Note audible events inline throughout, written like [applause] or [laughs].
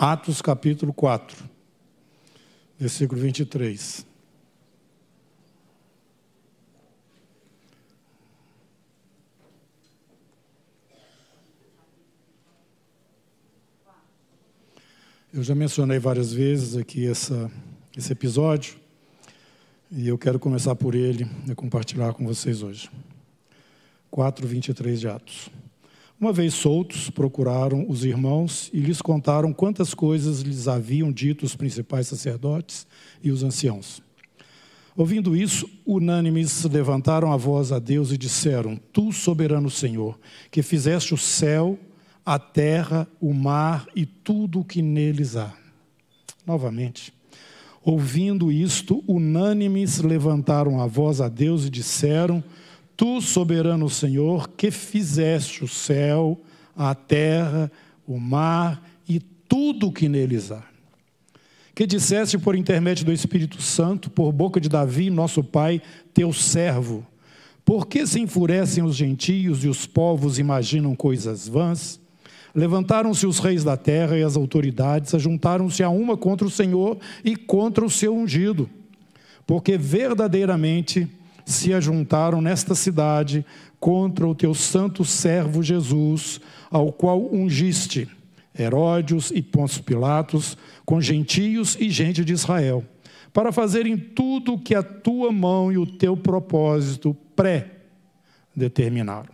Atos capítulo 4, versículo 23. Eu já mencionei várias vezes aqui essa, esse episódio e eu quero começar por ele e compartilhar com vocês hoje. 4, 23 de Atos. Uma vez soltos, procuraram os irmãos e lhes contaram quantas coisas lhes haviam dito os principais sacerdotes e os anciãos. Ouvindo isso, unânimes levantaram a voz a Deus e disseram: Tu, soberano Senhor, que fizeste o céu a terra, o mar e tudo o que neles há. Novamente, ouvindo isto, unânimes levantaram a voz a Deus e disseram: Tu, soberano Senhor, que fizeste o céu, a terra, o mar e tudo o que neles há. Que disseste por intermédio do Espírito Santo, por boca de Davi, nosso pai, teu servo: Por que se enfurecem os gentios e os povos imaginam coisas vãs? Levantaram-se os reis da terra e as autoridades, ajuntaram-se a uma contra o Senhor e contra o seu ungido, porque verdadeiramente se ajuntaram nesta cidade contra o teu santo servo Jesus, ao qual ungiste Herodes e Pôncio Pilatos, com gentios e gente de Israel, para fazerem tudo o que a tua mão e o teu propósito pré-determinaram.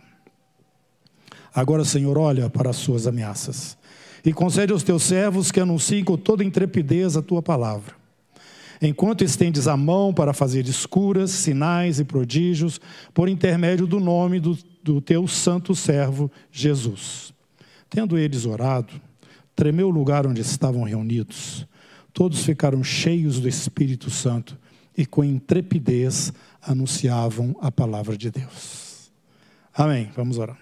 Agora, Senhor, olha para as suas ameaças e concede aos teus servos que anunciem com toda intrepidez a tua palavra. Enquanto estendes a mão para fazer escuras, sinais e prodígios, por intermédio do nome do, do teu santo servo Jesus. Tendo eles orado, tremeu o lugar onde estavam reunidos. Todos ficaram cheios do Espírito Santo e com intrepidez anunciavam a palavra de Deus. Amém. Vamos orar.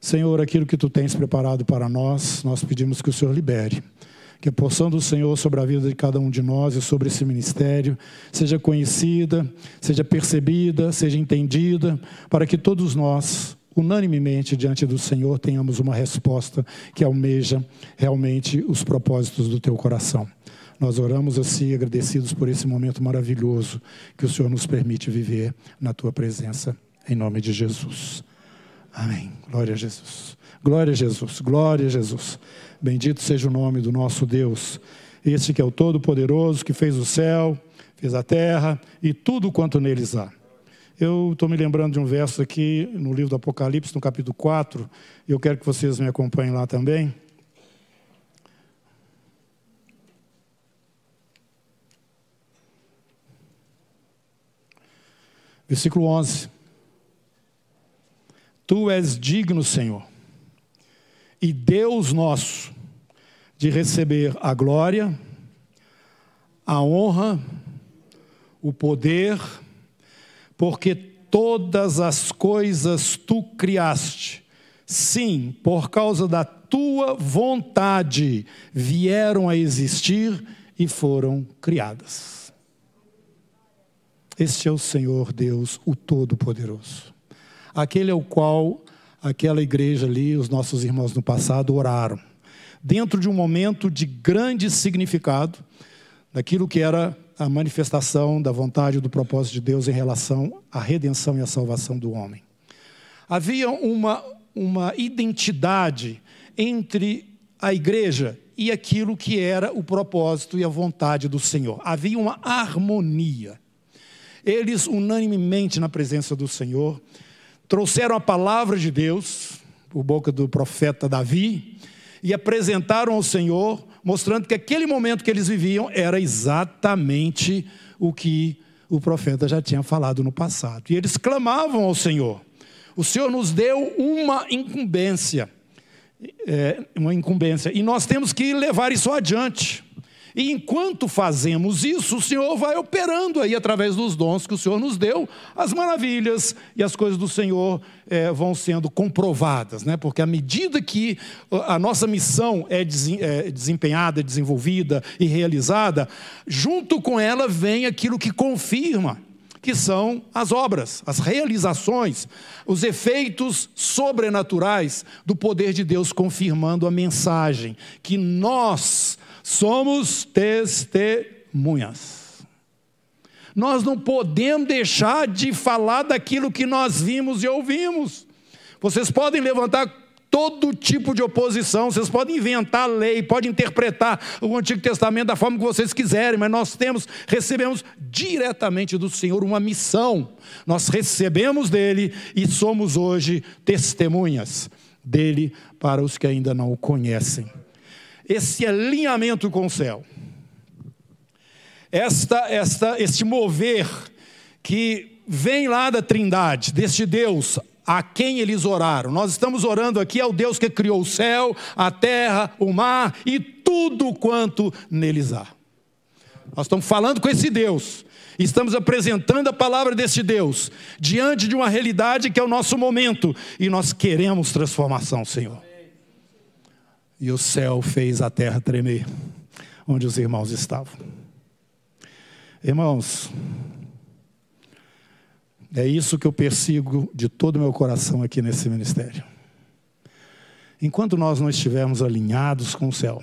Senhor, aquilo que tu tens preparado para nós, nós pedimos que o Senhor libere. Que a porção do Senhor sobre a vida de cada um de nós e sobre esse ministério seja conhecida, seja percebida, seja entendida, para que todos nós, unanimemente diante do Senhor, tenhamos uma resposta que almeja realmente os propósitos do teu coração. Nós oramos assim, agradecidos por esse momento maravilhoso que o Senhor nos permite viver na tua presença, em nome de Jesus. Amém. Glória a Jesus. Glória a Jesus. Glória a Jesus. Bendito seja o nome do nosso Deus. Esse que é o Todo-Poderoso, que fez o céu, fez a terra e tudo quanto neles há. Eu estou me lembrando de um verso aqui no livro do Apocalipse, no capítulo 4, e eu quero que vocês me acompanhem lá também. Versículo 11. Tu és digno, Senhor, e Deus nosso, de receber a glória, a honra, o poder, porque todas as coisas tu criaste. Sim, por causa da tua vontade vieram a existir e foram criadas. Este é o Senhor Deus, o Todo-Poderoso aquele ao qual aquela igreja ali, os nossos irmãos no passado, oraram. Dentro de um momento de grande significado, daquilo que era a manifestação da vontade e do propósito de Deus em relação à redenção e à salvação do homem. Havia uma, uma identidade entre a igreja e aquilo que era o propósito e a vontade do Senhor. Havia uma harmonia. Eles, unanimemente na presença do Senhor, trouxeram a palavra de Deus, por boca do profeta Davi, e apresentaram ao Senhor, mostrando que aquele momento que eles viviam era exatamente o que o profeta já tinha falado no passado. E eles clamavam ao Senhor: O Senhor nos deu uma incumbência, é, uma incumbência, e nós temos que levar isso adiante. E enquanto fazemos isso, o Senhor vai operando aí através dos dons que o Senhor nos deu, as maravilhas e as coisas do Senhor é, vão sendo comprovadas, né? Porque à medida que a nossa missão é, é desempenhada, desenvolvida e realizada, junto com ela vem aquilo que confirma que são as obras, as realizações, os efeitos sobrenaturais do poder de Deus confirmando a mensagem que nós somos testemunhas. Nós não podemos deixar de falar daquilo que nós vimos e ouvimos. Vocês podem levantar todo tipo de oposição, vocês podem inventar lei, podem interpretar o Antigo Testamento da forma que vocês quiserem, mas nós temos, recebemos diretamente do Senhor uma missão. Nós recebemos dele e somos hoje testemunhas dele para os que ainda não o conhecem. Esse alinhamento com o céu esta, esta, este mover que vem lá da Trindade, deste Deus a quem eles oraram. Nós estamos orando aqui ao Deus que criou o céu, a terra, o mar e tudo quanto neles há. Nós estamos falando com esse Deus. Estamos apresentando a palavra desse Deus diante de uma realidade que é o nosso momento e nós queremos transformação, Senhor. E o céu fez a terra tremer, onde os irmãos estavam. Irmãos, é isso que eu persigo de todo o meu coração aqui nesse ministério. Enquanto nós não estivermos alinhados com o céu,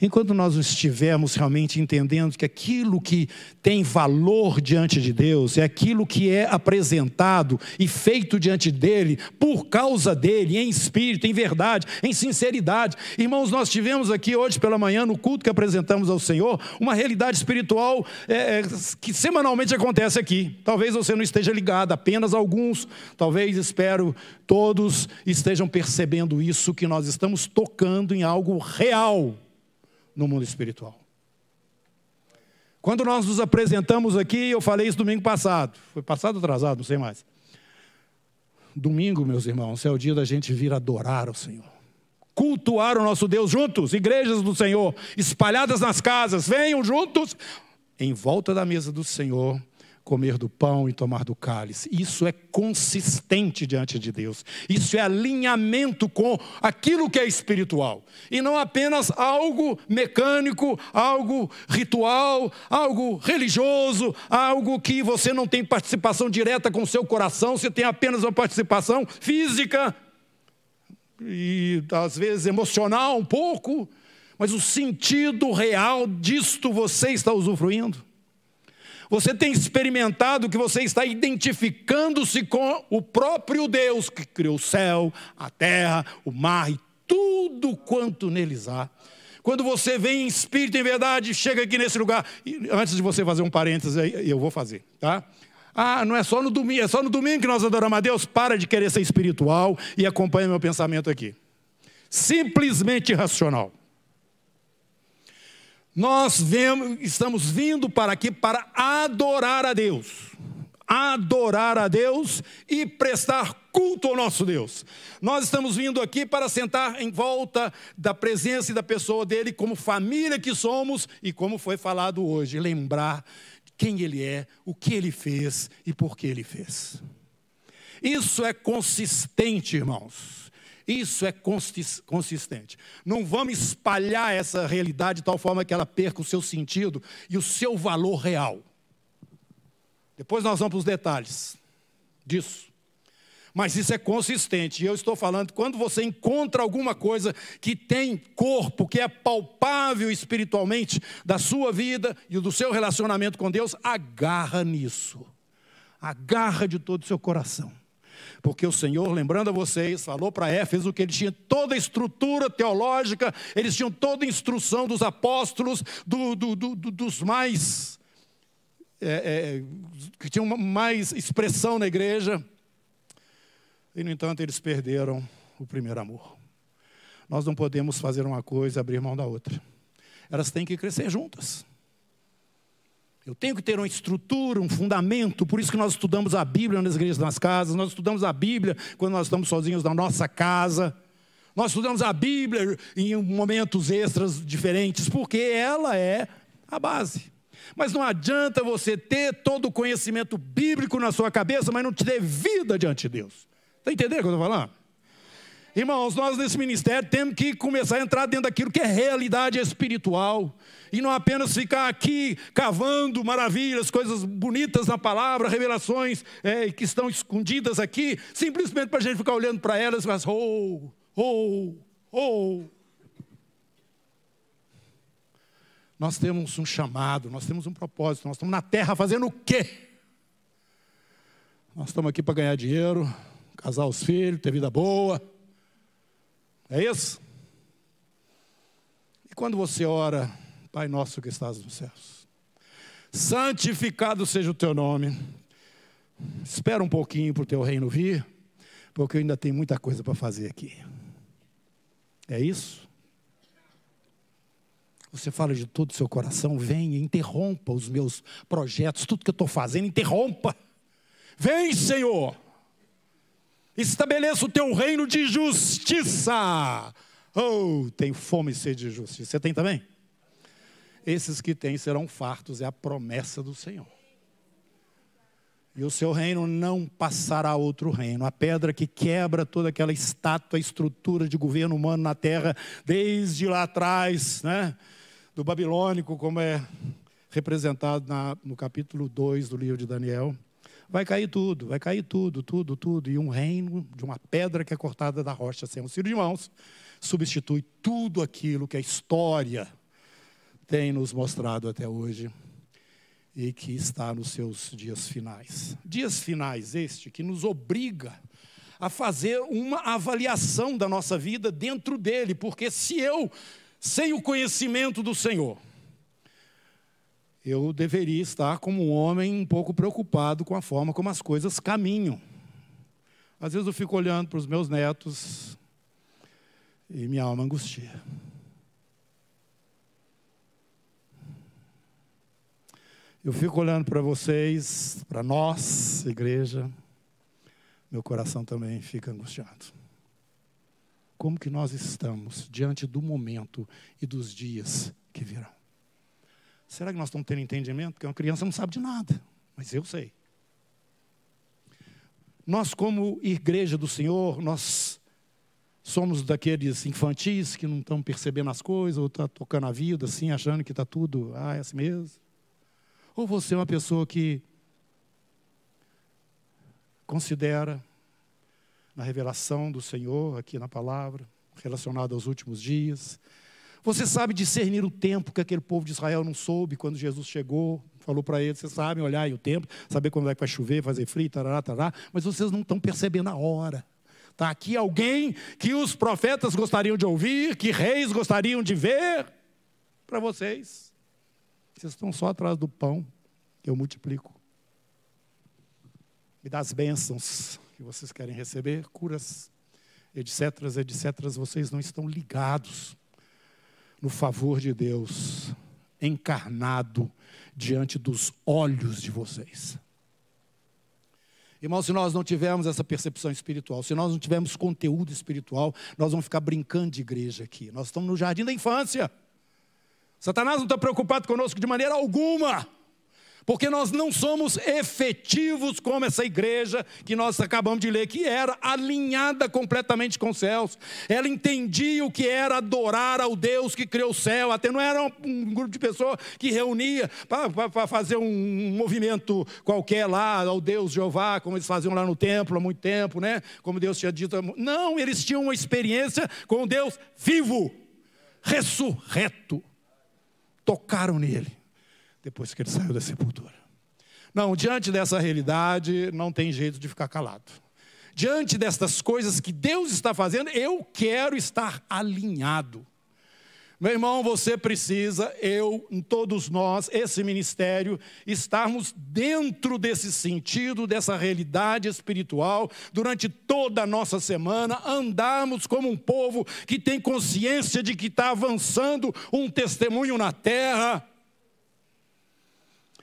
enquanto nós estivermos realmente entendendo que aquilo que tem valor diante de Deus é aquilo que é apresentado e feito diante dele, por causa dele, em espírito, em verdade, em sinceridade. Irmãos, nós tivemos aqui hoje pela manhã, no culto que apresentamos ao Senhor, uma realidade espiritual é, é que semanalmente acontece aqui. Talvez você não esteja ligado, apenas alguns, talvez, espero, todos estejam percebendo isso, que nós estamos tocando em algo real no mundo espiritual. Quando nós nos apresentamos aqui, eu falei isso domingo passado, foi passado atrasado, não sei mais. Domingo, meus irmãos, é o dia da gente vir adorar o Senhor. Cultuar o nosso Deus juntos, igrejas do Senhor, espalhadas nas casas, venham juntos em volta da mesa do Senhor comer do pão e tomar do cálice. Isso é consistente diante de Deus. Isso é alinhamento com aquilo que é espiritual. E não apenas algo mecânico, algo ritual, algo religioso, algo que você não tem participação direta com o seu coração, você tem apenas uma participação física e às vezes emocional um pouco, mas o sentido real disto você está usufruindo. Você tem experimentado que você está identificando-se com o próprio Deus que criou o céu, a terra, o mar e tudo quanto neles há. Quando você vem em espírito em verdade, chega aqui nesse lugar, e antes de você fazer um parênteses aí, eu vou fazer, tá? Ah, não é só no domingo, é só no domingo que nós adoramos a Deus. Para de querer ser espiritual e acompanha meu pensamento aqui. Simplesmente racional. Nós vemos, estamos vindo para aqui para adorar a Deus. Adorar a Deus e prestar culto ao nosso Deus. Nós estamos vindo aqui para sentar em volta da presença e da pessoa dele, como família que somos e como foi falado hoje, lembrar quem ele é, o que ele fez e por que ele fez. Isso é consistente, irmãos. Isso é consistente. Não vamos espalhar essa realidade de tal forma que ela perca o seu sentido e o seu valor real. Depois nós vamos para os detalhes disso. Mas isso é consistente. E eu estou falando, quando você encontra alguma coisa que tem corpo, que é palpável espiritualmente da sua vida e do seu relacionamento com Deus, agarra nisso. Agarra de todo o seu coração. Porque o Senhor, lembrando a vocês, falou para Éfeso que ele tinha toda a estrutura teológica, eles tinham toda a instrução dos apóstolos, do, do, do, dos mais. É, é, que tinham mais expressão na igreja. E, no entanto, eles perderam o primeiro amor. Nós não podemos fazer uma coisa e abrir mão da outra. Elas têm que crescer juntas. Eu tenho que ter uma estrutura, um fundamento, por isso que nós estudamos a Bíblia nas igrejas, nas casas, nós estudamos a Bíblia quando nós estamos sozinhos na nossa casa. Nós estudamos a Bíblia em momentos extras diferentes, porque ela é a base. Mas não adianta você ter todo o conhecimento bíblico na sua cabeça, mas não te ter vida diante de Deus. Está entendendo o que eu estou falando? Irmãos, nós nesse ministério temos que começar a entrar dentro daquilo que é realidade espiritual. E não apenas ficar aqui cavando maravilhas, coisas bonitas na palavra, revelações é, que estão escondidas aqui, simplesmente para a gente ficar olhando para elas e falar, oh, oh, oh. Nós temos um chamado, nós temos um propósito, nós estamos na terra fazendo o quê? Nós estamos aqui para ganhar dinheiro, casar os filhos, ter vida boa é isso? E quando você ora, Pai nosso que estás nos céus, santificado seja o teu nome. Espera um pouquinho para o teu reino vir, porque eu ainda tenho muita coisa para fazer aqui. É isso? Você fala de todo o seu coração, venha, interrompa os meus projetos, tudo que eu estou fazendo, interrompa. Vem, Senhor. Estabeleça o teu reino de justiça. Oh, tem fome e sede de justiça. Você tem também? Esses que têm serão fartos, é a promessa do Senhor. E o seu reino não passará a outro reino. A pedra que quebra toda aquela estátua, estrutura de governo humano na terra, desde lá atrás, né? do babilônico, como é representado na, no capítulo 2 do livro de Daniel. Vai cair tudo, vai cair tudo, tudo, tudo. E um reino de uma pedra que é cortada da rocha sem auxílio de mãos substitui tudo aquilo que a história tem nos mostrado até hoje e que está nos seus dias finais. Dias finais este que nos obriga a fazer uma avaliação da nossa vida dentro dele, porque se eu, sem o conhecimento do Senhor, eu deveria estar como um homem um pouco preocupado com a forma como as coisas caminham. Às vezes eu fico olhando para os meus netos e minha alma angustia. Eu fico olhando para vocês, para nós, igreja, meu coração também fica angustiado. Como que nós estamos diante do momento e dos dias que virão? Será que nós estamos tendo entendimento? Porque uma criança não sabe de nada, mas eu sei. Nós, como igreja do Senhor, nós somos daqueles infantis que não estão percebendo as coisas, ou estão tá tocando a vida assim, achando que está tudo, ah, é assim mesmo. Ou você é uma pessoa que considera na revelação do Senhor, aqui na palavra, relacionada aos últimos dias, você sabe discernir o tempo que aquele povo de Israel não soube quando Jesus chegou, falou para eles, vocês sabem olhar aí o tempo, saber quando é que vai chover, fazer frio, tarará, tarará, mas vocês não estão percebendo a hora. Está aqui alguém que os profetas gostariam de ouvir, que reis gostariam de ver, para vocês. Vocês estão só atrás do pão que eu multiplico. E das bênçãos que vocês querem receber, curas, etc, etc, vocês não estão ligados no favor de Deus, encarnado diante dos olhos de vocês. Irmão, se nós não tivermos essa percepção espiritual, se nós não tivermos conteúdo espiritual, nós vamos ficar brincando de igreja aqui. Nós estamos no jardim da infância. Satanás não está preocupado conosco de maneira alguma. Porque nós não somos efetivos como essa igreja que nós acabamos de ler, que era alinhada completamente com os céus. Ela entendia o que era adorar ao Deus que criou o céu. Até não era um grupo de pessoas que reunia para fazer um movimento qualquer lá ao Deus Jeová, como eles faziam lá no templo há muito tempo, né? Como Deus tinha dito. Não, eles tinham uma experiência com Deus vivo, ressurreto. Tocaram nele depois que ele saiu da sepultura. Não, diante dessa realidade, não tem jeito de ficar calado. Diante destas coisas que Deus está fazendo, eu quero estar alinhado. Meu irmão, você precisa, eu, todos nós, esse ministério, estarmos dentro desse sentido, dessa realidade espiritual, durante toda a nossa semana, andarmos como um povo que tem consciência de que está avançando um testemunho na terra,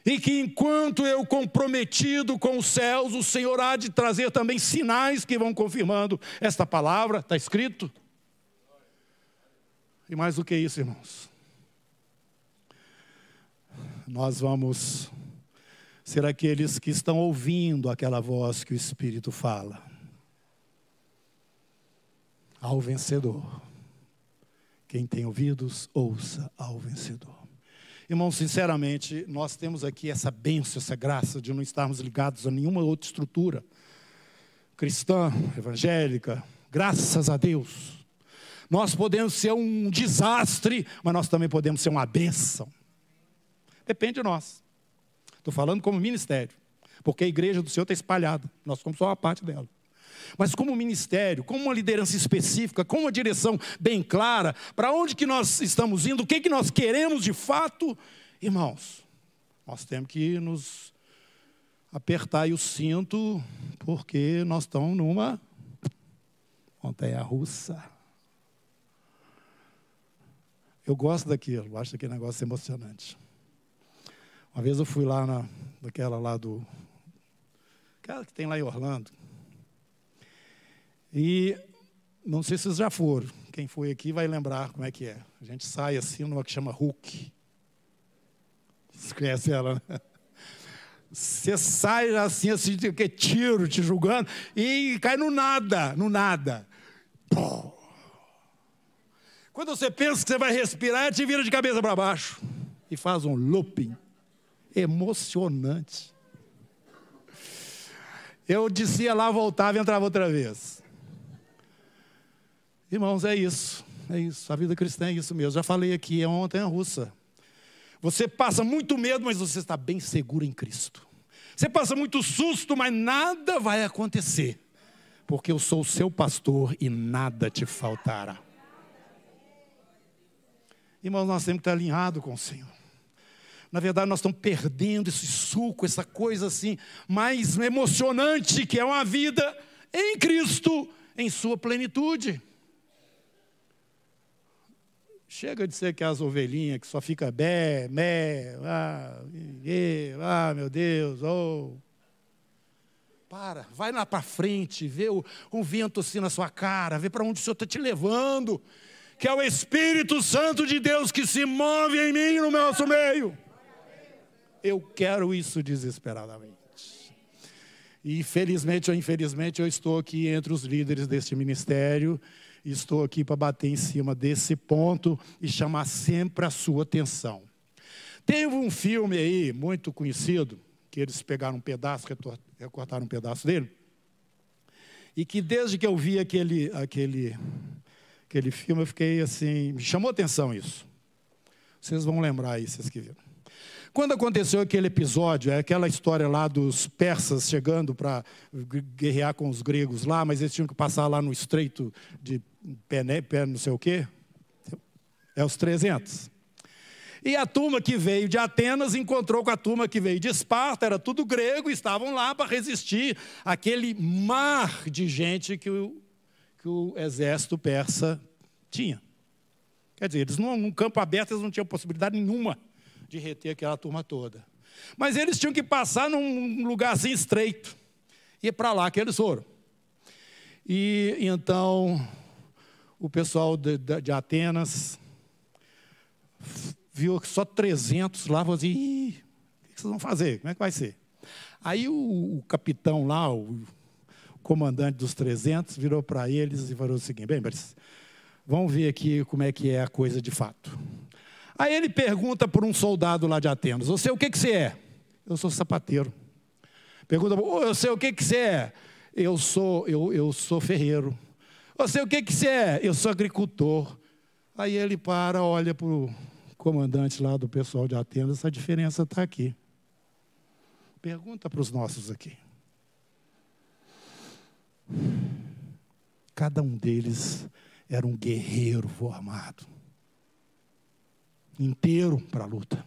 e que enquanto eu comprometido com os céus, o Senhor há de trazer também sinais que vão confirmando esta palavra, está escrito. E mais do que isso, irmãos, nós vamos ser aqueles que estão ouvindo aquela voz que o Espírito fala. ao vencedor. Quem tem ouvidos, ouça ao vencedor. Irmão, sinceramente, nós temos aqui essa bênção, essa graça de não estarmos ligados a nenhuma outra estrutura cristã, evangélica, graças a Deus. Nós podemos ser um desastre, mas nós também podemos ser uma bênção. Depende de nós. Estou falando como ministério, porque a igreja do Senhor está espalhada, nós somos só uma parte dela. Mas como ministério, como uma liderança específica, com uma direção bem clara, para onde que nós estamos indo, o que, que nós queremos de fato, irmãos, nós temos que nos apertar o cinto, porque nós estamos numa montanha russa. Eu gosto daquilo, acho aquele negócio emocionante. Uma vez eu fui lá na, naquela lá do. Aquela que tem lá em Orlando. E não sei se vocês já foram. Quem foi aqui vai lembrar como é que é. A gente sai assim numa que chama Hulk. Você conhece ela, né? Você sai assim, assim, que tiro, te julgando, e cai no nada, no nada. Quando você pensa que você vai respirar, te vira de cabeça para baixo e faz um looping emocionante. Eu descia lá, voltava e entrava outra vez. Irmãos, é isso. É isso. A vida cristã é isso mesmo. Já falei aqui, é uma russa. Você passa muito medo, mas você está bem seguro em Cristo. Você passa muito susto, mas nada vai acontecer. Porque eu sou o seu pastor e nada te faltará. Irmãos, nós temos que estar alinhados com o Senhor. Na verdade, nós estamos perdendo esse suco, essa coisa assim, mais emocionante, que é uma vida em Cristo, em sua plenitude. Chega de ser que as ovelhinhas que só fica bé, mé, ah, e, ah, meu Deus, oh. Para, vai lá para frente, vê o, um vento assim na sua cara, vê para onde o Senhor está te levando, que é o Espírito Santo de Deus que se move em mim no nosso meio. Eu quero isso desesperadamente. E felizmente ou infelizmente eu estou aqui entre os líderes deste ministério estou aqui para bater em cima desse ponto e chamar sempre a sua atenção. Teve um filme aí muito conhecido, que eles pegaram um pedaço, recortaram um pedaço dele, e que desde que eu vi aquele, aquele, aquele filme, eu fiquei assim, me chamou atenção isso. Vocês vão lembrar aí, vocês que viram. Quando aconteceu aquele episódio, é aquela história lá dos persas chegando para guerrear com os gregos lá, mas eles tinham que passar lá no estreito de Pené, pé não sei o quê. É os 300. E a turma que veio de Atenas encontrou com a turma que veio de Esparta, era tudo grego, estavam lá para resistir àquele mar de gente que o, que o exército persa tinha. Quer dizer, eles num campo aberto eles não tinham possibilidade nenhuma de reter aquela turma toda. Mas eles tinham que passar num lugar assim estreito. E é para lá que eles foram. E então o pessoal de, de Atenas viu só 300 lá, falou assim, o que vocês vão fazer? Como é que vai ser? Aí o, o capitão lá, o comandante dos 300, virou para eles e falou o seguinte, bem, vamos ver aqui como é que é a coisa de fato. Aí ele pergunta para um soldado lá de Atenas: Você o que, que você é? Eu sou sapateiro. Pergunta: oh, Eu sei o que, que você é? Eu sou, eu, eu sou ferreiro. Você o que, que você é? Eu sou agricultor. Aí ele para, olha para o comandante lá do pessoal de Atenas: Essa diferença está aqui. Pergunta para os nossos aqui. Cada um deles era um guerreiro formado inteiro para a luta.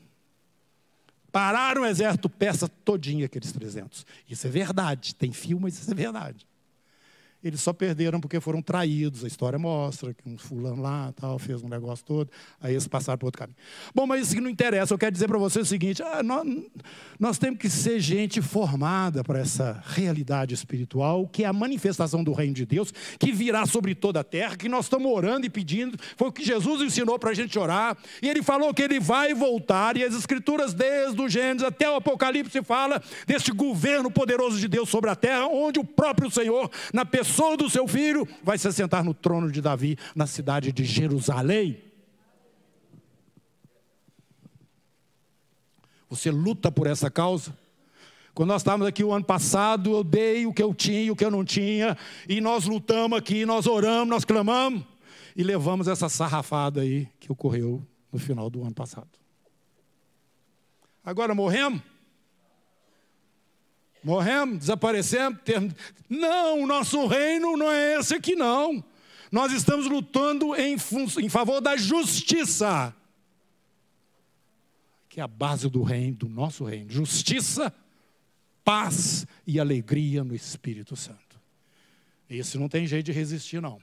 Pararam o exército persa todinho, aqueles 300. Isso é verdade, tem filme, mas isso é verdade. Eles só perderam porque foram traídos. A história mostra que um fulano lá tal, fez um negócio todo, aí eles passaram para outro caminho. Bom, mas isso não interessa. Eu quero dizer para você o seguinte: ah, nós, nós temos que ser gente formada para essa realidade espiritual, que é a manifestação do reino de Deus, que virá sobre toda a terra, que nós estamos orando e pedindo. Foi o que Jesus ensinou para a gente orar. E ele falou que ele vai voltar, e as escrituras, desde o Gênesis até o Apocalipse, fala deste governo poderoso de Deus sobre a terra, onde o próprio Senhor, na pessoa pessoa do seu filho, vai se assentar no trono de Davi, na cidade de Jerusalém. Você luta por essa causa? Quando nós estávamos aqui o ano passado, eu dei o que eu tinha e o que eu não tinha, e nós lutamos aqui, nós oramos, nós clamamos, e levamos essa sarrafada aí que ocorreu no final do ano passado. Agora morremos? Morremos, desaparecemos? Não, nosso reino não é esse aqui, não. Nós estamos lutando em, em favor da justiça, que é a base do reino, do nosso reino. Justiça, paz e alegria no Espírito Santo. Esse não tem jeito de resistir, não.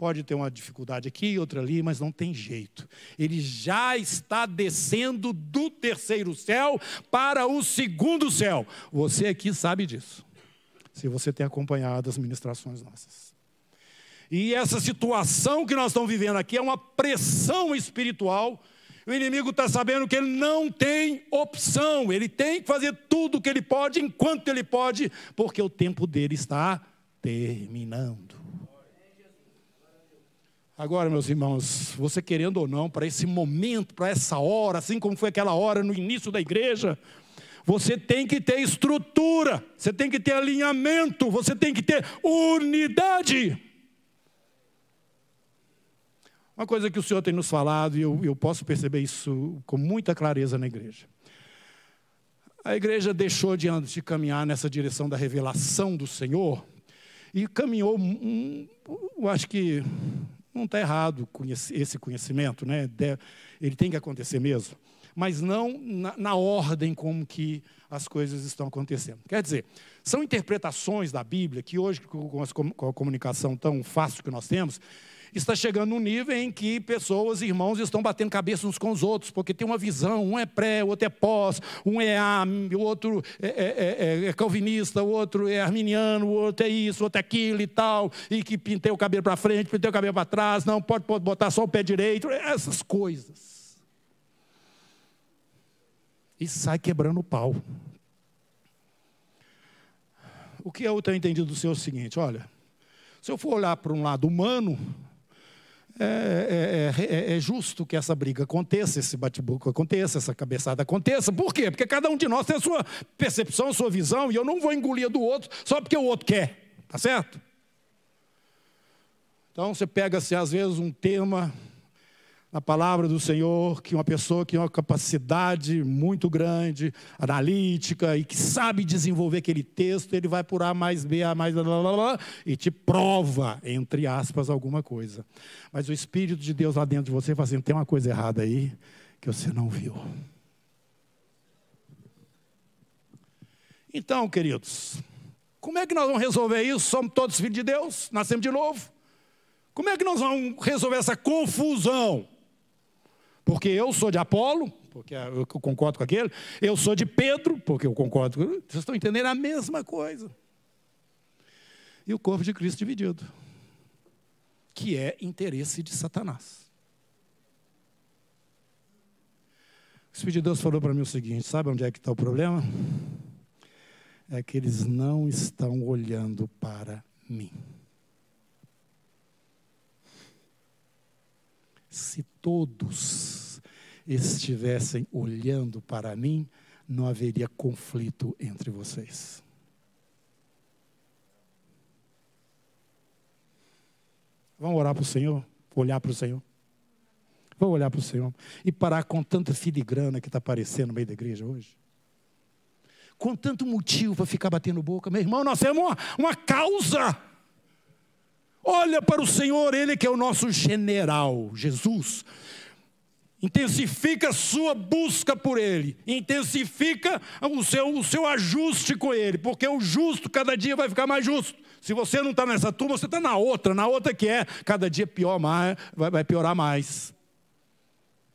Pode ter uma dificuldade aqui, outra ali, mas não tem jeito. Ele já está descendo do terceiro céu para o segundo céu. Você aqui sabe disso. Se você tem acompanhado as ministrações nossas. E essa situação que nós estamos vivendo aqui é uma pressão espiritual. O inimigo está sabendo que ele não tem opção, ele tem que fazer tudo o que ele pode, enquanto ele pode, porque o tempo dele está terminando. Agora, meus irmãos, você querendo ou não, para esse momento, para essa hora, assim como foi aquela hora no início da igreja, você tem que ter estrutura, você tem que ter alinhamento, você tem que ter unidade. Uma coisa que o Senhor tem nos falado, e eu, eu posso perceber isso com muita clareza na igreja. A igreja deixou de, de caminhar nessa direção da revelação do Senhor e caminhou, um, eu acho que não está errado esse conhecimento, né? ele tem que acontecer mesmo, mas não na, na, ordem como que as coisas estão acontecendo. Quer dizer, são interpretações da Bíblia que hoje, com a comunicação tão fácil que nós temos, está chegando num nível em que pessoas, irmãos, estão batendo cabeça uns com os outros, porque tem uma visão, um é pré, o outro é pós, um é A, o outro é, é, é, é calvinista, o outro é arminiano, o outro é isso, o outro é aquilo e tal, e que pintei o cabelo para frente, pintei o cabelo para trás, não pode, pode botar só o pé direito, essas coisas. E sai quebrando o pau. O que eu tenho entendido do Senhor é o seguinte: olha, se eu for olhar para um lado humano, é, é, é, é, justo que essa briga aconteça, esse bate-boca aconteça, essa cabeçada aconteça. Por quê? Porque cada um de nós tem a sua percepção, a sua visão, e eu não vou engolir a do outro só porque o outro quer. Tá certo? Então você pega-se, às vezes, um tema na palavra do Senhor, que uma pessoa que tem uma capacidade muito grande, analítica, e que sabe desenvolver aquele texto, ele vai por A mais B, A mais blá, blá, blá, e te prova, entre aspas, alguma coisa. Mas o Espírito de Deus lá dentro de você fazendo, tem uma coisa errada aí que você não viu. Então, queridos, como é que nós vamos resolver isso? Somos todos filhos de Deus, nascemos de novo. Como é que nós vamos resolver essa confusão? Porque eu sou de Apolo, porque eu concordo com aquele, eu sou de Pedro, porque eu concordo com. Vocês estão entendendo a mesma coisa. E o corpo de Cristo dividido, que é interesse de Satanás. O Espírito de Deus falou para mim o seguinte: sabe onde é que está o problema? É que eles não estão olhando para mim. Se todos estivessem olhando para mim, não haveria conflito entre vocês. Vamos orar para o Senhor? Olhar para o Senhor? Vamos olhar para o Senhor e parar com tanta filigrana que está aparecendo no meio da igreja hoje? Com tanto motivo para ficar batendo boca, meu irmão, nós temos uma, uma causa. Olha para o Senhor, Ele que é o nosso general, Jesus. Intensifica a sua busca por Ele, intensifica o seu, o seu ajuste com Ele, porque o justo cada dia vai ficar mais justo. Se você não está nessa turma, você está na outra, na outra que é cada dia pior mais, vai, vai piorar mais.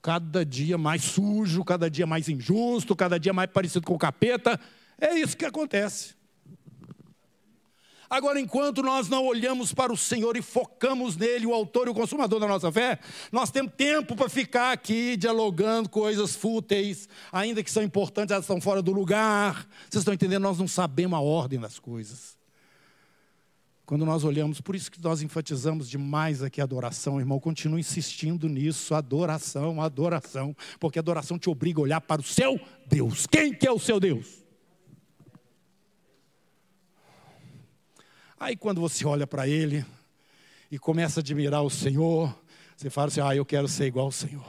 Cada dia mais sujo, cada dia mais injusto, cada dia mais parecido com o capeta. É isso que acontece. Agora, enquanto nós não olhamos para o Senhor e focamos nele, o autor e o consumador da nossa fé, nós temos tempo para ficar aqui dialogando coisas fúteis, ainda que são importantes, elas estão fora do lugar. Vocês estão entendendo? Nós não sabemos a ordem das coisas. Quando nós olhamos, por isso que nós enfatizamos demais aqui a adoração, irmão, continue insistindo nisso, adoração, adoração, porque adoração te obriga a olhar para o seu Deus. Quem que é o seu Deus? Aí quando você olha para ele e começa a admirar o Senhor, você fala assim: "Ah, eu quero ser igual ao Senhor".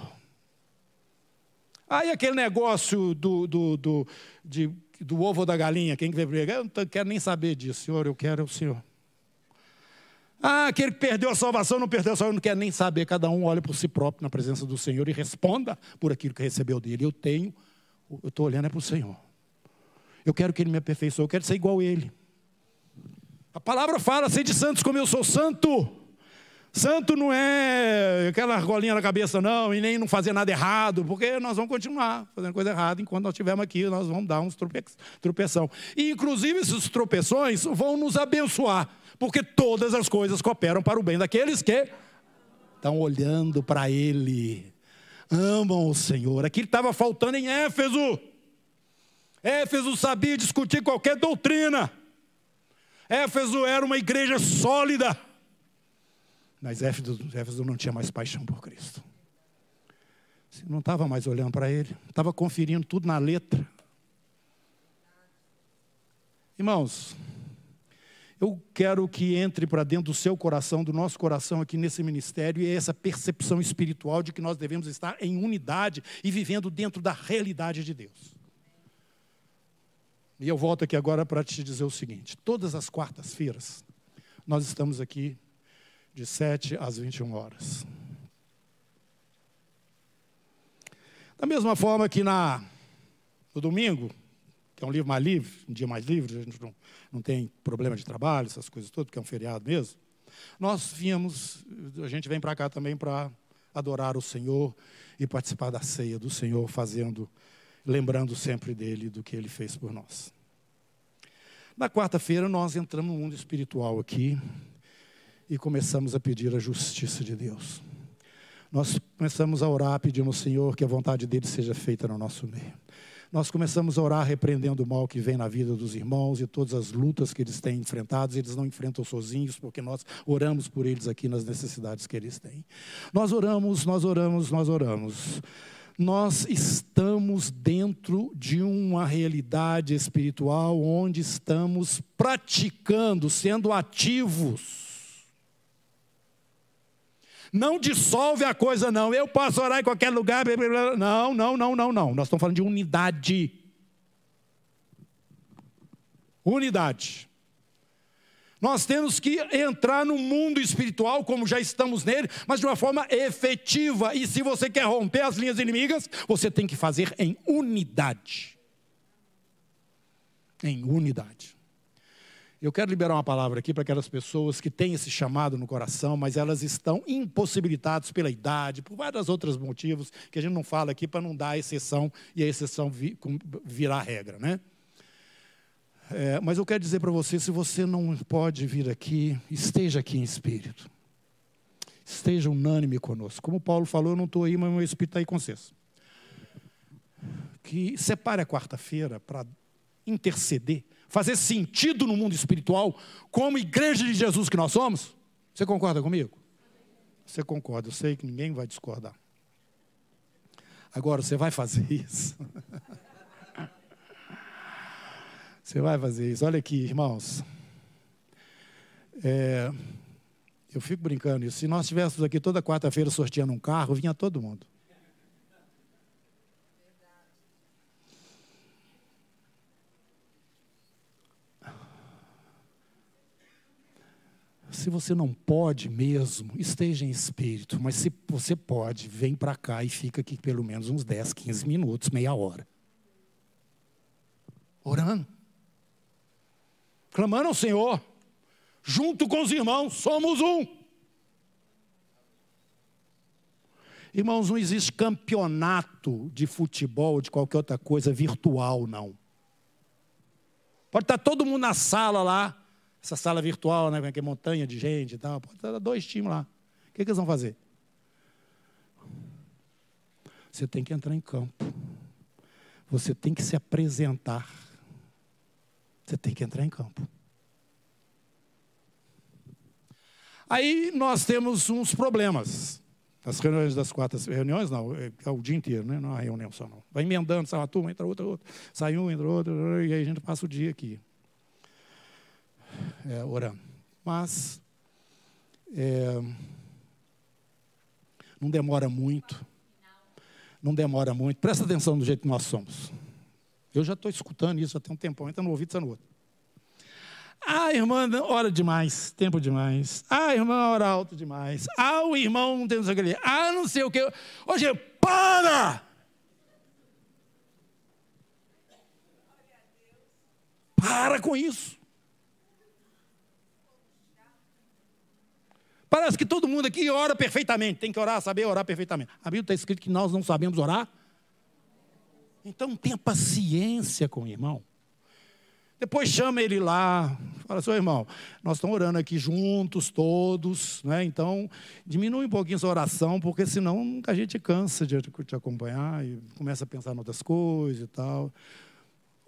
Aí aquele negócio do, do, do, de, do ovo ou da galinha, quem que veio? Eu não quero nem saber disso, Senhor, eu quero o Senhor. Ah, aquele que perdeu a salvação, não perdeu a salvação, não quer nem saber. Cada um olha por si próprio na presença do Senhor e responda por aquilo que recebeu dele. Eu tenho, eu estou olhando é para o Senhor. Eu quero que Ele me aperfeiçoe, eu quero ser igual a Ele. A palavra fala, ser de santos como eu sou santo. Santo não é aquela argolinha na cabeça, não, e nem não fazer nada errado, porque nós vamos continuar fazendo coisa errada enquanto nós estivermos aqui, nós vamos dar uns trope tropeção. E, inclusive, esses tropeções vão nos abençoar, porque todas as coisas cooperam para o bem daqueles que estão olhando para Ele, amam o Senhor. Aquilo estava faltando em Éfeso. Éfeso sabia discutir qualquer doutrina. Éfeso era uma igreja sólida. Mas Éfeso, Éfeso não tinha mais paixão por Cristo. Não estava mais olhando para ele, estava conferindo tudo na letra. Irmãos, eu quero que entre para dentro do seu coração, do nosso coração aqui nesse ministério, e essa percepção espiritual de que nós devemos estar em unidade e vivendo dentro da realidade de Deus. E eu volto aqui agora para te dizer o seguinte: todas as quartas-feiras, nós estamos aqui de 7 às 21 horas. Da mesma forma que na, no domingo, que é um livro mais livre, um dia mais livre, a gente não, não tem problema de trabalho, essas coisas todas, porque é um feriado mesmo. Nós viemos, a gente vem para cá também para adorar o Senhor e participar da ceia do Senhor, fazendo, lembrando sempre dele, do que ele fez por nós. Na quarta-feira, nós entramos no mundo espiritual aqui, e começamos a pedir a justiça de Deus. Nós começamos a orar pedindo ao Senhor que a vontade dele seja feita no nosso meio. Nós começamos a orar repreendendo o mal que vem na vida dos irmãos e todas as lutas que eles têm enfrentado. Eles não enfrentam sozinhos, porque nós oramos por eles aqui nas necessidades que eles têm. Nós oramos, nós oramos, nós oramos nós estamos dentro de uma realidade espiritual onde estamos praticando, sendo ativos não dissolve a coisa, não. Eu posso orar em qualquer lugar. Não, não, não, não, não. Nós estamos falando de unidade. Unidade. Nós temos que entrar no mundo espiritual, como já estamos nele, mas de uma forma efetiva. E se você quer romper as linhas inimigas, você tem que fazer em unidade. Em unidade. Eu quero liberar uma palavra aqui para aquelas pessoas que têm esse chamado no coração, mas elas estão impossibilitadas pela idade, por vários outros motivos que a gente não fala aqui para não dar exceção e a exceção virar regra, né? É, mas eu quero dizer para você: se você não pode vir aqui, esteja aqui em espírito. Esteja unânime conosco. Como Paulo falou, eu não estou aí, mas meu espírito está aí com vocês. Que separe a quarta-feira para interceder fazer sentido no mundo espiritual, como igreja de Jesus que nós somos? Você concorda comigo? Você concorda, eu sei que ninguém vai discordar. Agora, você vai fazer isso? [laughs] você vai fazer isso? Olha aqui, irmãos. É, eu fico brincando isso. Se nós estivéssemos aqui toda quarta-feira sorteando um carro, vinha todo mundo. Se você não pode mesmo, esteja em espírito, mas se você pode, vem para cá e fica aqui pelo menos uns 10, 15 minutos, meia hora. Orando. Clamando ao Senhor. Junto com os irmãos, somos um. Irmãos, não existe campeonato de futebol, de qualquer outra coisa virtual, não. Pode estar todo mundo na sala lá, essa sala virtual, né, que é montanha de gente e tal, pode ter dois times lá. O que, que eles vão fazer? Você tem que entrar em campo. Você tem que se apresentar. Você tem que entrar em campo. Aí nós temos uns problemas. As reuniões das quatro reuniões, não, é, é o dia inteiro, né? não é reunião só, não. Vai emendando, sai uma turma, entra outra, outra, sai um, entra outro, e aí a gente passa o dia aqui, é, orando. Mas, é, não demora muito, não demora muito, presta atenção do jeito que nós somos. Eu já estou escutando isso até um tempão, entra no ouvido, sai no outro. Ah, irmã, ora demais, tempo demais. Ah, irmã, ora alto demais. Ah, o irmão não tem não sei o que. Ah, não sei o que. Hoje, para! Para com isso. Parece que todo mundo aqui ora perfeitamente. Tem que orar, saber orar perfeitamente. A Bíblia está escrito que nós não sabemos orar. Então tenha paciência com o irmão. Depois chama ele lá, fala, seu irmão, nós estamos orando aqui juntos, todos, né? então diminui um pouquinho sua oração, porque senão a gente cansa de te acompanhar e começa a pensar em outras coisas e tal.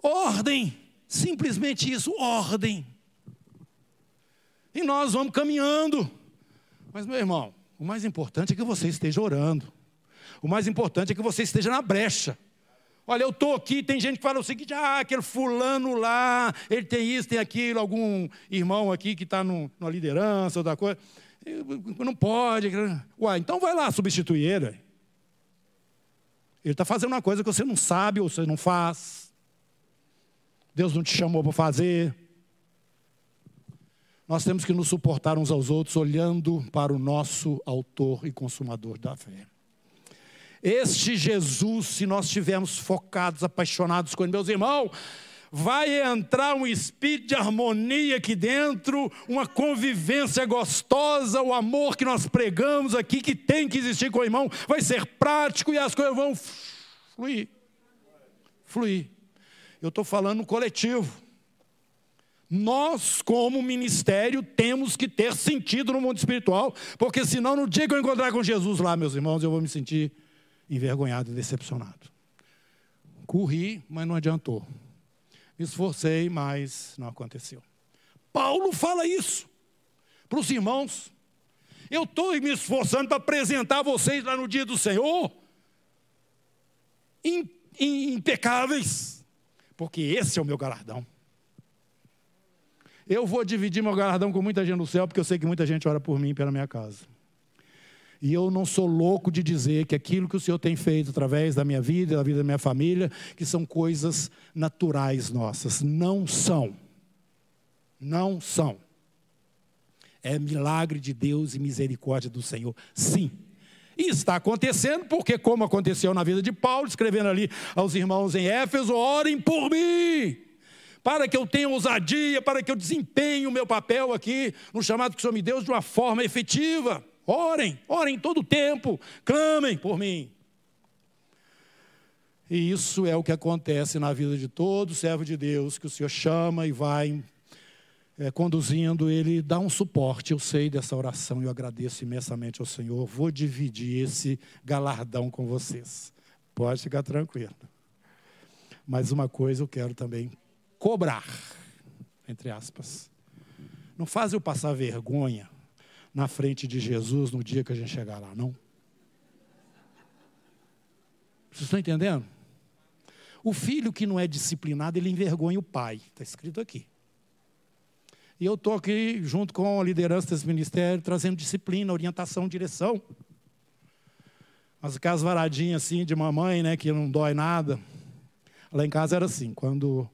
Ordem, simplesmente isso, ordem. E nós vamos caminhando. Mas, meu irmão, o mais importante é que você esteja orando. O mais importante é que você esteja na brecha. Olha, eu estou aqui, tem gente que fala o seguinte: ah, aquele fulano lá, ele tem isso, tem aquilo, algum irmão aqui que está numa liderança, outra coisa. Não pode. Uai, então vai lá substituir ele. Ele está fazendo uma coisa que você não sabe ou você não faz. Deus não te chamou para fazer. Nós temos que nos suportar uns aos outros olhando para o nosso autor e consumador da fé. Este Jesus, se nós estivermos focados, apaixonados com ele, meus irmãos, vai entrar um espírito de harmonia aqui dentro, uma convivência gostosa, o amor que nós pregamos aqui, que tem que existir com o irmão, vai ser prático e as coisas vão fluir. Fluir. Eu estou falando coletivo. Nós, como ministério, temos que ter sentido no mundo espiritual, porque senão, no dia que eu encontrar com Jesus lá, meus irmãos, eu vou me sentir envergonhado e decepcionado. Corri, mas não adiantou. Me esforcei, mas não aconteceu. Paulo fala isso para os irmãos. Eu estou me esforçando para apresentar vocês lá no dia do Senhor impecáveis, porque esse é o meu galardão. Eu vou dividir meu galardão com muita gente no céu, porque eu sei que muita gente ora por mim pela minha casa. E eu não sou louco de dizer que aquilo que o Senhor tem feito através da minha vida, da vida da minha família, que são coisas naturais nossas. Não são. Não são. É milagre de Deus e misericórdia do Senhor. Sim. E está acontecendo, porque, como aconteceu na vida de Paulo, escrevendo ali aos irmãos em Éfeso: orem por mim, para que eu tenha ousadia, para que eu desempenhe o meu papel aqui no chamado que o Senhor me deu de uma forma efetiva. Orem, orem todo o tempo, clamem por mim. E isso é o que acontece na vida de todo servo de Deus que o Senhor chama e vai é, conduzindo, ele dá um suporte. Eu sei dessa oração e eu agradeço imensamente ao Senhor. Vou dividir esse galardão com vocês. Pode ficar tranquilo. Mas uma coisa eu quero também cobrar, entre aspas. Não faz eu passar vergonha na frente de Jesus no dia que a gente chegar lá, não? Vocês estão entendendo? O filho que não é disciplinado, ele envergonha o pai. Está escrito aqui. E eu estou aqui, junto com a liderança desse ministério, trazendo disciplina, orientação, direção. Mas aquelas varadinhas assim de mamãe, né, que não dói nada. Lá em casa era assim, quando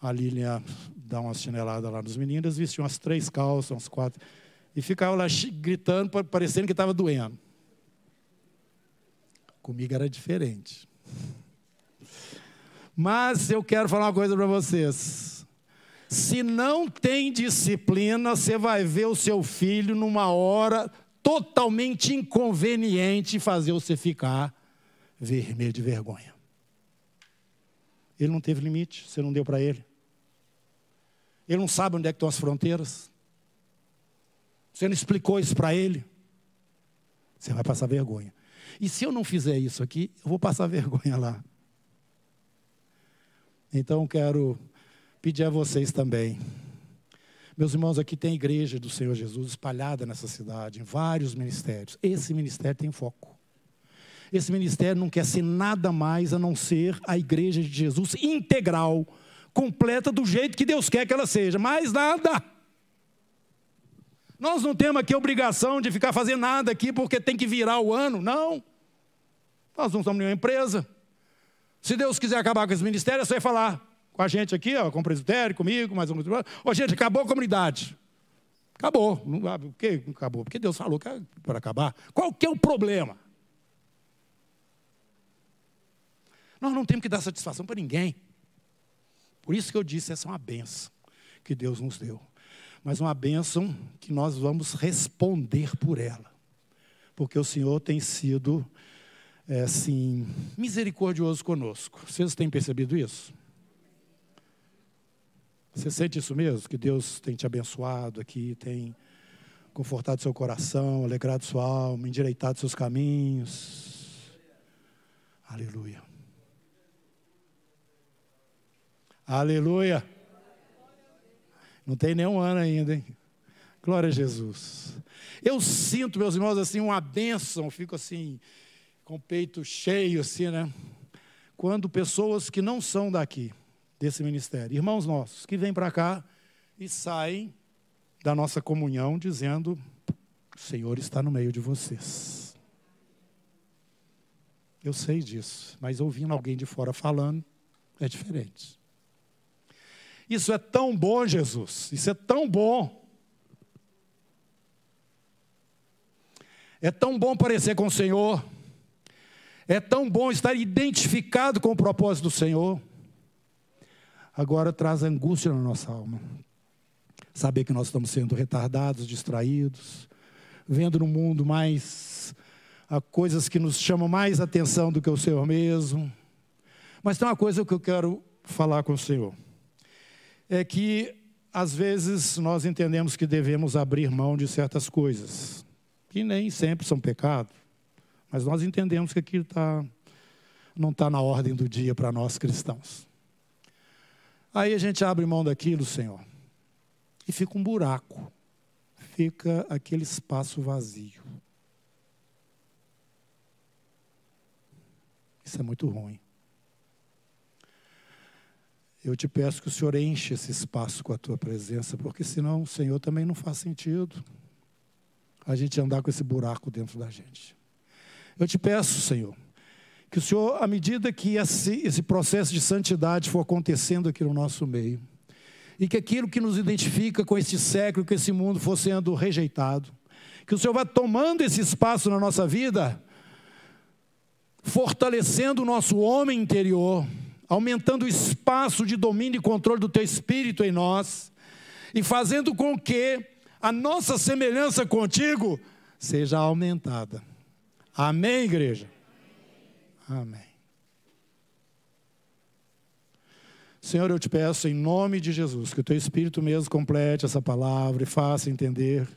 a Lilian dá uma chinelada lá nos meninos, vestiam umas três calças, umas quatro e ficava lá gritando, parecendo que estava doendo. Comigo era diferente. Mas eu quero falar uma coisa para vocês. Se não tem disciplina, você vai ver o seu filho numa hora totalmente inconveniente fazer você ficar vermelho de vergonha. Ele não teve limite, você não deu para ele. Ele não sabe onde é que estão as fronteiras. Você não explicou isso para ele? Você vai passar vergonha. E se eu não fizer isso aqui, eu vou passar [laughs] vergonha lá. Então quero pedir a vocês também. Meus irmãos, aqui tem a igreja do Senhor Jesus espalhada nessa cidade, em vários ministérios. Esse ministério tem foco. Esse ministério não quer ser nada mais a não ser a igreja de Jesus integral, completa do jeito que Deus quer que ela seja, mais nada. Nós não temos aqui obrigação de ficar fazendo nada aqui porque tem que virar o ano, não. Nós não somos nenhuma empresa. Se Deus quiser acabar com esse ministério, é só falar com a gente aqui, ó, com o presbitério, comigo, mais um. Ô, gente, acabou a comunidade. Acabou. Por que acabou? Porque Deus falou que é para acabar. Qual que é o problema? Nós não temos que dar satisfação para ninguém. Por isso que eu disse, essa é uma benção que Deus nos deu. Mas uma benção que nós vamos responder por ela. Porque o Senhor tem sido, é, assim, misericordioso conosco. Vocês têm percebido isso? Você sente isso mesmo? Que Deus tem te abençoado aqui, tem confortado seu coração, alegrado sua alma, endireitado seus caminhos. Aleluia. Aleluia. Não tem nenhum ano ainda, hein? Glória a Jesus. Eu sinto, meus irmãos, assim, uma bênção, fico assim, com o peito cheio, assim, né? Quando pessoas que não são daqui, desse ministério, irmãos nossos, que vêm para cá e saem da nossa comunhão dizendo: o Senhor está no meio de vocês. Eu sei disso, mas ouvindo alguém de fora falando, é diferente. Isso é tão bom, Jesus. Isso é tão bom. É tão bom parecer com o Senhor. É tão bom estar identificado com o propósito do Senhor. Agora traz angústia na nossa alma. Saber que nós estamos sendo retardados, distraídos, vendo no mundo mais coisas que nos chamam mais atenção do que o Senhor mesmo. Mas tem uma coisa que eu quero falar com o Senhor é que às vezes nós entendemos que devemos abrir mão de certas coisas, que nem sempre são pecado, mas nós entendemos que aquilo tá, não está na ordem do dia para nós cristãos. Aí a gente abre mão daquilo, Senhor, e fica um buraco, fica aquele espaço vazio. Isso é muito ruim eu te peço que o Senhor enche esse espaço com a tua presença, porque senão, Senhor, também não faz sentido a gente andar com esse buraco dentro da gente. Eu te peço, Senhor, que o Senhor, à medida que esse, esse processo de santidade for acontecendo aqui no nosso meio, e que aquilo que nos identifica com este século, com esse mundo, for sendo rejeitado, que o Senhor vá tomando esse espaço na nossa vida, fortalecendo o nosso homem interior, aumentando o espaço de domínio e controle do teu espírito em nós e fazendo com que a nossa semelhança contigo seja aumentada. Amém, igreja? Amém. Senhor, eu te peço em nome de Jesus que o teu Espírito mesmo complete essa palavra e faça entender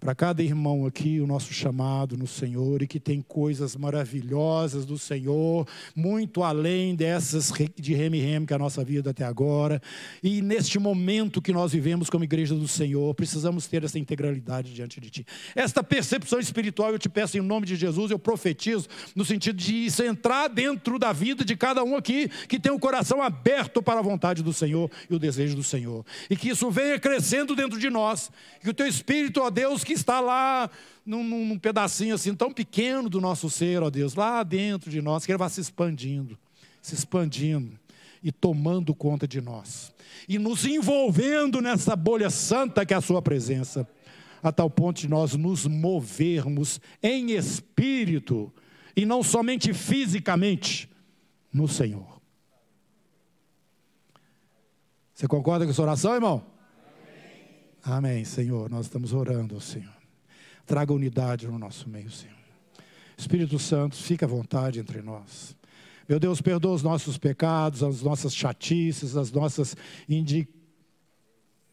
para cada irmão aqui o nosso chamado no Senhor e que tem coisas maravilhosas do Senhor, muito além dessas de reme-reme que é a nossa vida até agora. E neste momento que nós vivemos como igreja do Senhor, precisamos ter essa integralidade diante de Ti. Esta percepção espiritual eu te peço em nome de Jesus, eu profetizo no sentido de isso entrar dentro da vida de cada um aqui que tem o coração aberto para a vontade do Senhor e o desejo do Senhor. E que isso venha crescendo dentro de nós. Que o Teu Espírito, ó Deus, que está lá num, num, pedacinho assim tão pequeno do nosso ser, ó Deus, lá dentro de nós, que ele vai se expandindo, se expandindo e tomando conta de nós, e nos envolvendo nessa bolha santa que é a Sua presença, a tal ponto de nós nos movermos em espírito e não somente fisicamente no Senhor. Você concorda com essa oração, irmão? Amém, Senhor. Nós estamos orando Senhor. Traga unidade no nosso meio, Senhor. Espírito Santo, fica à vontade entre nós. Meu Deus, perdoa os nossos pecados, as nossas chatices, as nossas indi...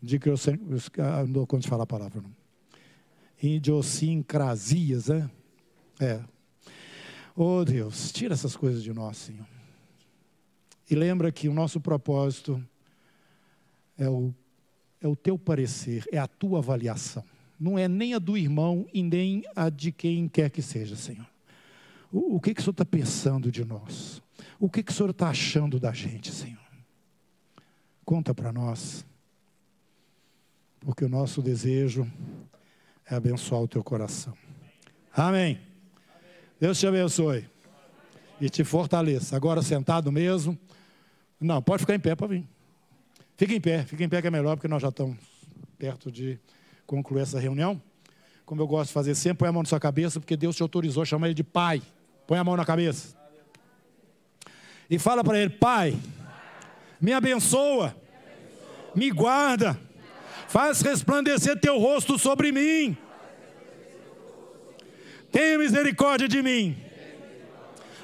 Não dou conta de falar a palavra, não. Idiosincrasias, né? É. Oh Deus, tira essas coisas de nós, Senhor. E lembra que o nosso propósito é o é o teu parecer, é a tua avaliação. Não é nem a do irmão e nem a de quem quer que seja, Senhor. O, o que, que o Senhor está pensando de nós? O que, que o Senhor está achando da gente, Senhor? Conta para nós. Porque o nosso desejo é abençoar o teu coração. Amém. Deus te abençoe. E te fortaleça. Agora sentado mesmo. Não, pode ficar em pé para vir. Fica em pé, fica em pé que é melhor, porque nós já estamos perto de concluir essa reunião. Como eu gosto de fazer sempre, põe a mão na sua cabeça, porque Deus te autorizou a chamar ele de pai. Põe a mão na cabeça. E fala para ele: Pai, me abençoa, me guarda, faz resplandecer teu rosto sobre mim. Tenha misericórdia de mim.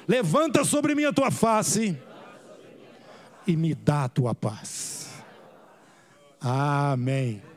Levanta sobre mim a tua face e me dá a tua paz. Amém.